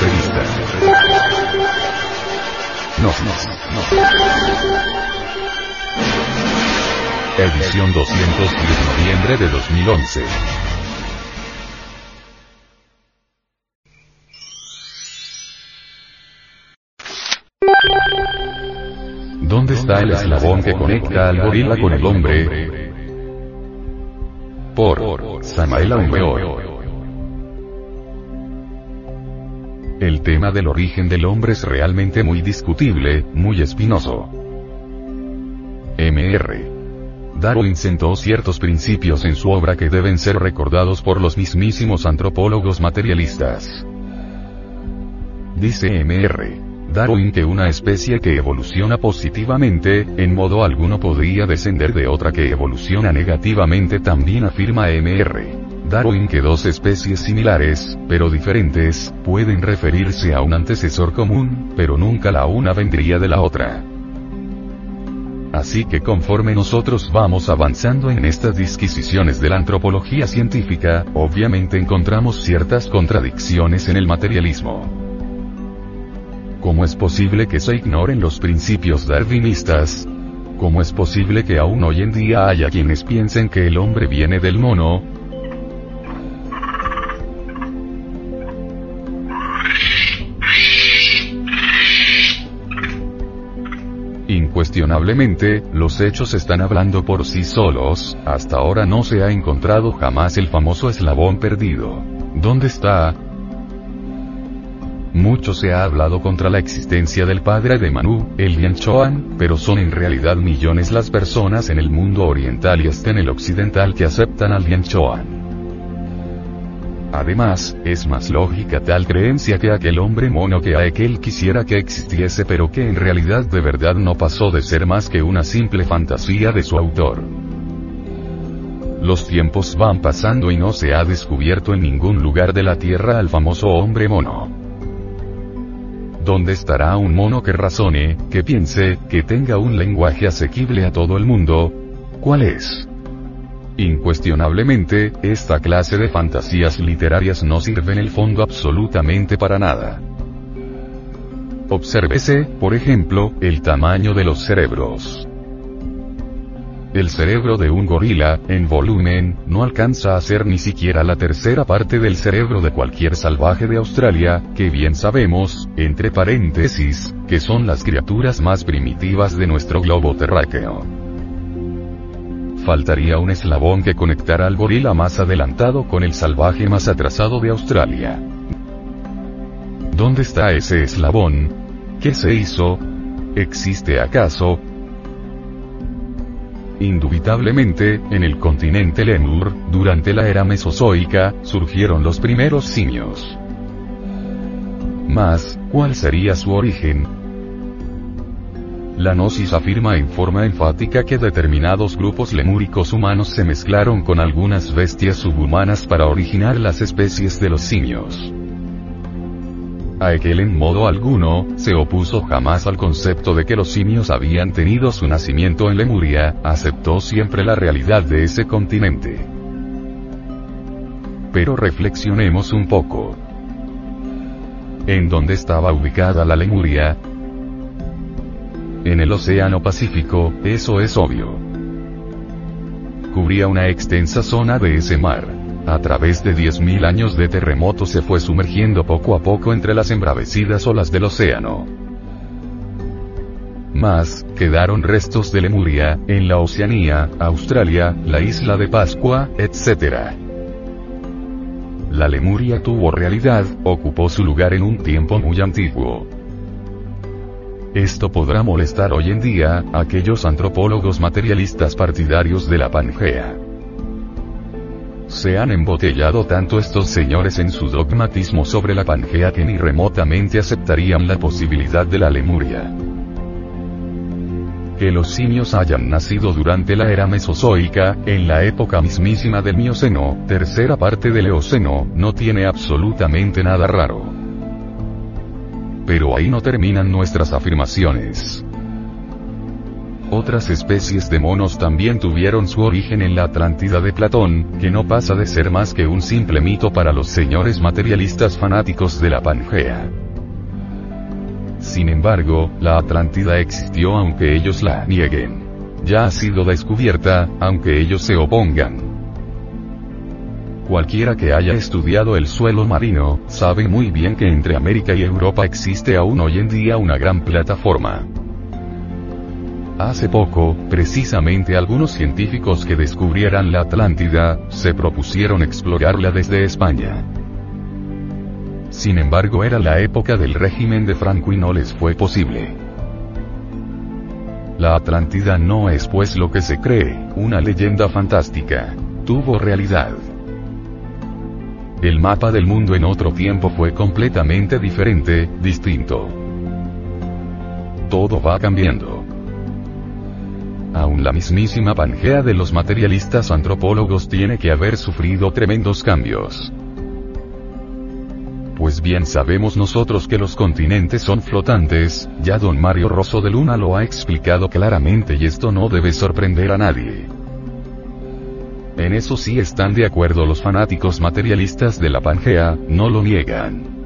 Revista. No, no, no. Edición 210 noviembre de 2011. ¿Dónde está el eslabón que conecta al gorila con el hombre? Por Samael Aumeor. El tema del origen del hombre es realmente muy discutible, muy espinoso. Mr. Darwin sentó ciertos principios en su obra que deben ser recordados por los mismísimos antropólogos materialistas. Dice Mr. Darwin que una especie que evoluciona positivamente, en modo alguno podría descender de otra que evoluciona negativamente también afirma Mr. Darwin que dos especies similares, pero diferentes, pueden referirse a un antecesor común, pero nunca la una vendría de la otra. Así que conforme nosotros vamos avanzando en estas disquisiciones de la antropología científica, obviamente encontramos ciertas contradicciones en el materialismo. ¿Cómo es posible que se ignoren los principios darwinistas? ¿Cómo es posible que aún hoy en día haya quienes piensen que el hombre viene del mono? Incuestionablemente, los hechos están hablando por sí solos, hasta ahora no se ha encontrado jamás el famoso eslabón perdido. ¿Dónde está? Mucho se ha hablado contra la existencia del padre de Manu, el Lianchoan, pero son en realidad millones las personas en el mundo oriental y hasta en el occidental que aceptan al Lianchoan. Además, es más lógica tal creencia que aquel hombre mono que aquel quisiera que existiese pero que en realidad de verdad no pasó de ser más que una simple fantasía de su autor. Los tiempos van pasando y no se ha descubierto en ningún lugar de la Tierra al famoso hombre mono. ¿Dónde estará un mono que razone, que piense, que tenga un lenguaje asequible a todo el mundo? ¿Cuál es? Incuestionablemente, esta clase de fantasías literarias no sirve en el fondo absolutamente para nada. Obsérvese, por ejemplo, el tamaño de los cerebros. El cerebro de un gorila, en volumen, no alcanza a ser ni siquiera la tercera parte del cerebro de cualquier salvaje de Australia, que bien sabemos, entre paréntesis, que son las criaturas más primitivas de nuestro globo terráqueo. Faltaría un eslabón que conectara al gorila más adelantado con el salvaje más atrasado de Australia. ¿Dónde está ese eslabón? ¿Qué se hizo? ¿Existe acaso? Indubitablemente, en el continente Lemur, durante la era mesozoica, surgieron los primeros simios. Mas, ¿cuál sería su origen? La Gnosis afirma en forma enfática que determinados grupos lemúricos humanos se mezclaron con algunas bestias subhumanas para originar las especies de los simios. Aekel en modo alguno, se opuso jamás al concepto de que los simios habían tenido su nacimiento en Lemuria, aceptó siempre la realidad de ese continente. Pero reflexionemos un poco. ¿En dónde estaba ubicada la Lemuria? En el Océano Pacífico, eso es obvio. Cubría una extensa zona de ese mar a través de 10.000 años de terremoto se fue sumergiendo poco a poco entre las embravecidas olas del océano. Más, quedaron restos de Lemuria, en la Oceanía, Australia, la isla de Pascua, etc. La Lemuria tuvo realidad, ocupó su lugar en un tiempo muy antiguo. Esto podrá molestar hoy en día, a aquellos antropólogos materialistas partidarios de la Pangea. Se han embotellado tanto estos señores en su dogmatismo sobre la Pangea que ni remotamente aceptarían la posibilidad de la Lemuria. Que los simios hayan nacido durante la era mesozoica, en la época mismísima del Mioceno, tercera parte del Eoceno, no tiene absolutamente nada raro. Pero ahí no terminan nuestras afirmaciones. Otras especies de monos también tuvieron su origen en la Atlántida de Platón, que no pasa de ser más que un simple mito para los señores materialistas fanáticos de la Pangea. Sin embargo, la Atlántida existió aunque ellos la nieguen. Ya ha sido descubierta, aunque ellos se opongan. Cualquiera que haya estudiado el suelo marino, sabe muy bien que entre América y Europa existe aún hoy en día una gran plataforma. Hace poco, precisamente algunos científicos que descubrieran la Atlántida, se propusieron explorarla desde España. Sin embargo era la época del régimen de Franco y no les fue posible. La Atlántida no es pues lo que se cree, una leyenda fantástica. Tuvo realidad. El mapa del mundo en otro tiempo fue completamente diferente, distinto. Todo va cambiando. Aún la mismísima Pangea de los materialistas antropólogos tiene que haber sufrido tremendos cambios. Pues bien sabemos nosotros que los continentes son flotantes, ya don Mario Rosso de Luna lo ha explicado claramente y esto no debe sorprender a nadie. En eso sí están de acuerdo los fanáticos materialistas de la Pangea, no lo niegan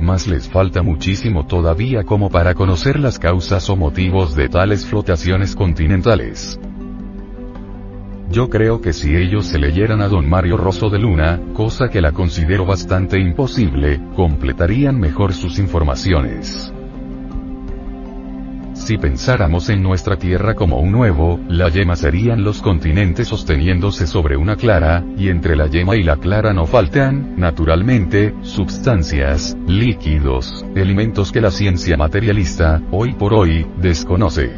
mas les falta muchísimo todavía como para conocer las causas o motivos de tales flotaciones continentales. Yo creo que si ellos se leyeran a don Mario Rosso de Luna, cosa que la considero bastante imposible, completarían mejor sus informaciones. Si pensáramos en nuestra Tierra como un nuevo, la yema serían los continentes sosteniéndose sobre una clara, y entre la yema y la clara no faltan, naturalmente, sustancias, líquidos, elementos que la ciencia materialista, hoy por hoy, desconoce.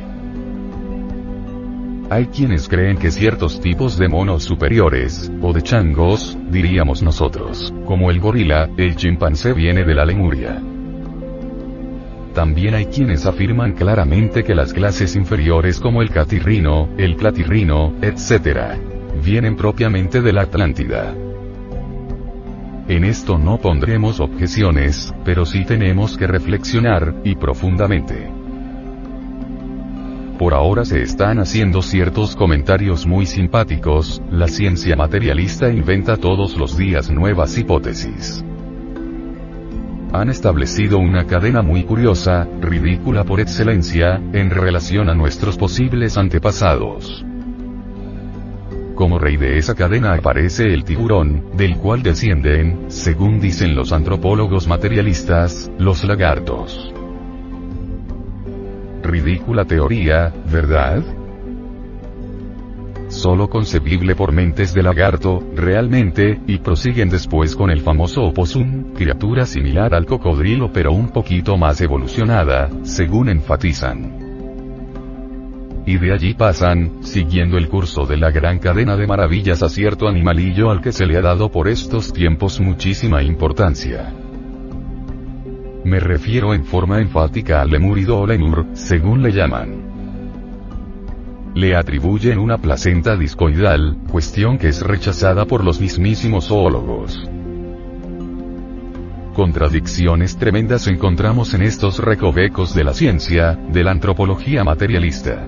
Hay quienes creen que ciertos tipos de monos superiores, o de changos, diríamos nosotros, como el gorila, el chimpancé viene de la Lemuria. También hay quienes afirman claramente que las clases inferiores como el catirrino, el platirrino, etc., vienen propiamente de la Atlántida. En esto no pondremos objeciones, pero sí tenemos que reflexionar, y profundamente. Por ahora se están haciendo ciertos comentarios muy simpáticos, la ciencia materialista inventa todos los días nuevas hipótesis han establecido una cadena muy curiosa, ridícula por excelencia, en relación a nuestros posibles antepasados. Como rey de esa cadena aparece el tiburón, del cual descienden, según dicen los antropólogos materialistas, los lagartos. Ridícula teoría, ¿verdad? Solo concebible por mentes de lagarto, realmente, y prosiguen después con el famoso oposum, criatura similar al cocodrilo pero un poquito más evolucionada, según enfatizan. Y de allí pasan, siguiendo el curso de la gran cadena de maravillas a cierto animalillo al que se le ha dado por estos tiempos muchísima importancia. Me refiero en forma enfática al lemurido o lemur, según le llaman le atribuyen una placenta discoidal, cuestión que es rechazada por los mismísimos zoólogos. Contradicciones tremendas encontramos en estos recovecos de la ciencia, de la antropología materialista.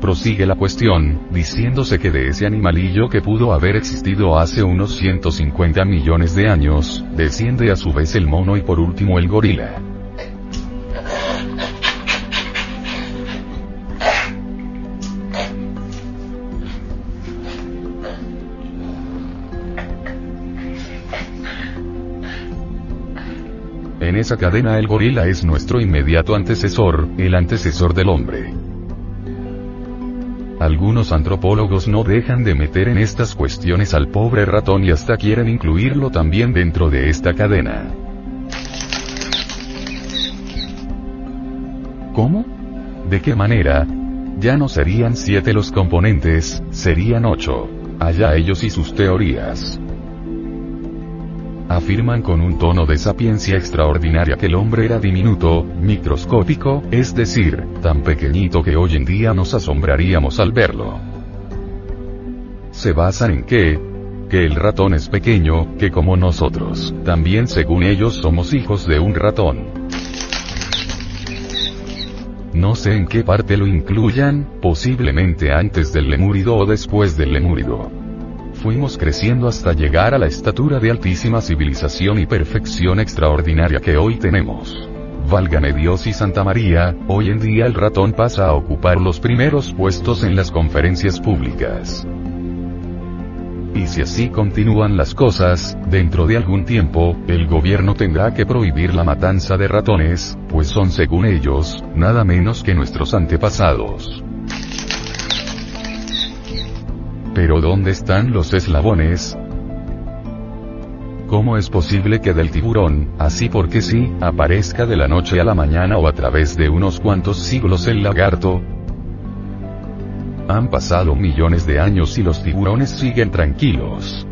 Prosigue la cuestión, diciéndose que de ese animalillo que pudo haber existido hace unos 150 millones de años, desciende a su vez el mono y por último el gorila. En esa cadena el gorila es nuestro inmediato antecesor, el antecesor del hombre. Algunos antropólogos no dejan de meter en estas cuestiones al pobre ratón y hasta quieren incluirlo también dentro de esta cadena. ¿Cómo? ¿De qué manera? Ya no serían siete los componentes, serían ocho. Allá ellos y sus teorías afirman con un tono de sapiencia extraordinaria que el hombre era diminuto, microscópico, es decir, tan pequeñito que hoy en día nos asombraríamos al verlo. Se basan en que, que el ratón es pequeño, que como nosotros, también según ellos somos hijos de un ratón. No sé en qué parte lo incluyan, posiblemente antes del lemúrido o después del lemúrido. Fuimos creciendo hasta llegar a la estatura de altísima civilización y perfección extraordinaria que hoy tenemos. Válgame Dios y Santa María, hoy en día el ratón pasa a ocupar los primeros puestos en las conferencias públicas. Y si así continúan las cosas, dentro de algún tiempo, el gobierno tendrá que prohibir la matanza de ratones, pues son según ellos, nada menos que nuestros antepasados. Pero ¿dónde están los eslabones? ¿Cómo es posible que del tiburón, así porque sí, aparezca de la noche a la mañana o a través de unos cuantos siglos el lagarto? Han pasado millones de años y los tiburones siguen tranquilos.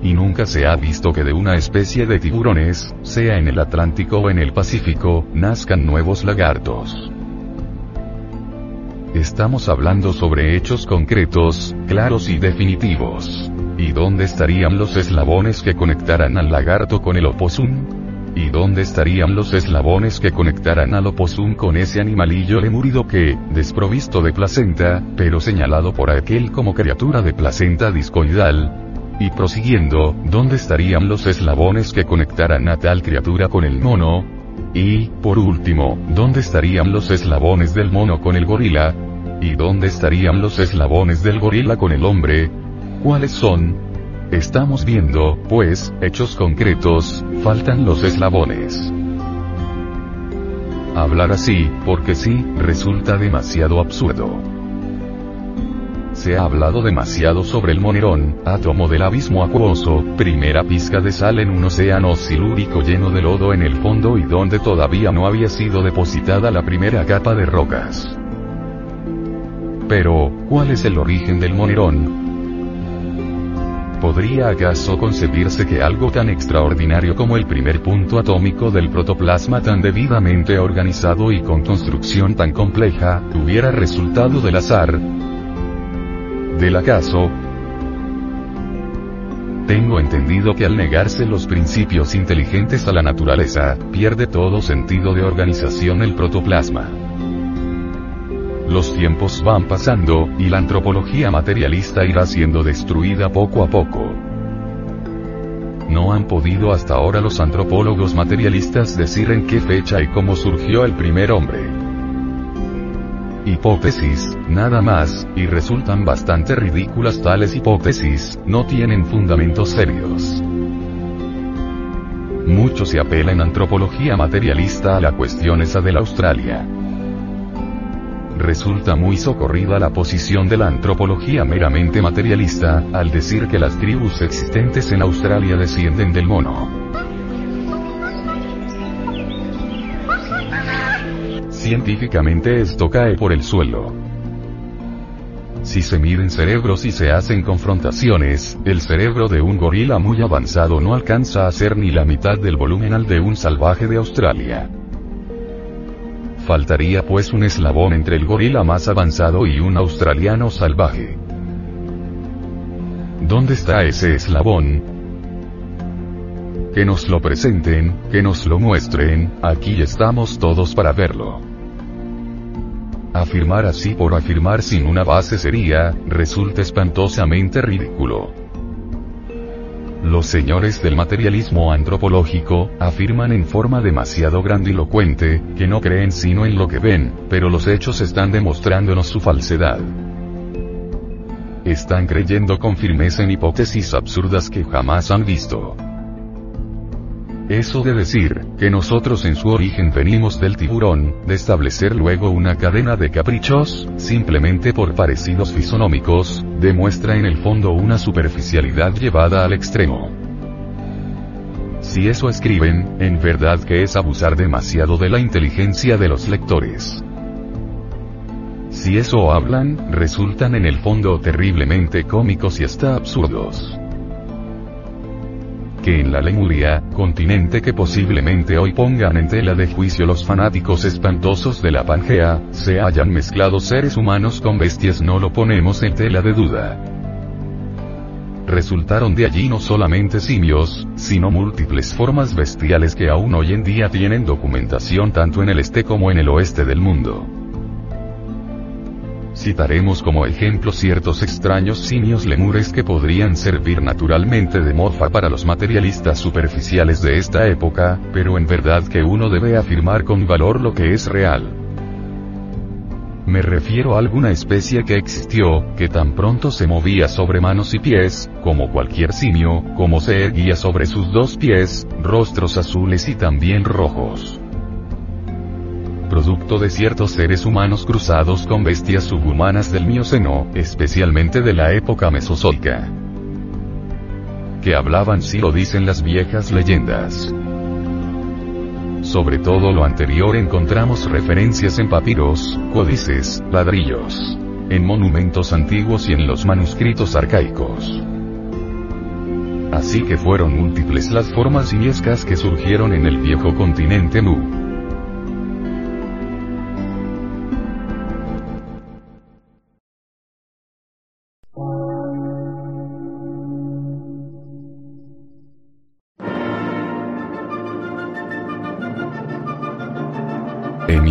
Y nunca se ha visto que de una especie de tiburones, sea en el Atlántico o en el Pacífico, nazcan nuevos lagartos. Estamos hablando sobre hechos concretos, claros y definitivos. ¿Y dónde estarían los eslabones que conectaran al lagarto con el oposum? ¿Y dónde estarían los eslabones que conectaran al oposum con ese animalillo lemúrido que, desprovisto de placenta, pero señalado por aquel como criatura de placenta discoidal? Y prosiguiendo, ¿dónde estarían los eslabones que conectaran a tal criatura con el mono? Y, por último, ¿dónde estarían los eslabones del mono con el gorila? ¿Y dónde estarían los eslabones del gorila con el hombre? ¿Cuáles son? Estamos viendo, pues, hechos concretos, faltan los eslabones. Hablar así, porque sí, resulta demasiado absurdo. Se ha hablado demasiado sobre el monerón, átomo del abismo acuoso, primera pizca de sal en un océano silúrico lleno de lodo en el fondo y donde todavía no había sido depositada la primera capa de rocas. Pero, ¿cuál es el origen del monerón? ¿Podría acaso concebirse que algo tan extraordinario como el primer punto atómico del protoplasma tan debidamente organizado y con construcción tan compleja, hubiera resultado del azar? ¿Del acaso? Tengo entendido que al negarse los principios inteligentes a la naturaleza, pierde todo sentido de organización el protoplasma. Los tiempos van pasando, y la antropología materialista irá siendo destruida poco a poco. No han podido hasta ahora los antropólogos materialistas decir en qué fecha y cómo surgió el primer hombre. Hipótesis, nada más, y resultan bastante ridículas tales hipótesis, no tienen fundamentos serios. Mucho se apela en antropología materialista a la cuestión esa de la Australia resulta muy socorrida la posición de la antropología meramente materialista, al decir que las tribus existentes en Australia descienden del mono. Científicamente esto cae por el suelo. Si se miden cerebros y se hacen confrontaciones, el cerebro de un gorila muy avanzado no alcanza a ser ni la mitad del volumen al de un salvaje de Australia. Faltaría pues un eslabón entre el gorila más avanzado y un australiano salvaje. ¿Dónde está ese eslabón? Que nos lo presenten, que nos lo muestren, aquí estamos todos para verlo. Afirmar así por afirmar sin una base sería, resulta espantosamente ridículo. Los señores del materialismo antropológico, afirman en forma demasiado grandilocuente, que no creen sino en lo que ven, pero los hechos están demostrándonos su falsedad. Están creyendo con firmeza en hipótesis absurdas que jamás han visto. Eso de decir, que nosotros en su origen venimos del tiburón, de establecer luego una cadena de caprichos, simplemente por parecidos fisonómicos, demuestra en el fondo una superficialidad llevada al extremo. Si eso escriben, en verdad que es abusar demasiado de la inteligencia de los lectores. Si eso hablan, resultan en el fondo terriblemente cómicos y hasta absurdos que en la Lemuria, continente que posiblemente hoy pongan en tela de juicio los fanáticos espantosos de la Pangea, se hayan mezclado seres humanos con bestias no lo ponemos en tela de duda. resultaron de allí no solamente simios, sino múltiples formas bestiales que aún hoy en día tienen documentación tanto en el este como en el oeste del mundo. Citaremos como ejemplo ciertos extraños simios lemures que podrían servir naturalmente de morfa para los materialistas superficiales de esta época, pero en verdad que uno debe afirmar con valor lo que es real. Me refiero a alguna especie que existió, que tan pronto se movía sobre manos y pies, como cualquier simio, como se erguía sobre sus dos pies, rostros azules y también rojos producto de ciertos seres humanos cruzados con bestias subhumanas del Mioceno, especialmente de la época mesozoica. Que hablaban si lo dicen las viejas leyendas. Sobre todo lo anterior encontramos referencias en papiros, códices, ladrillos, en monumentos antiguos y en los manuscritos arcaicos. Así que fueron múltiples las formas simiescas que surgieron en el viejo continente Mu.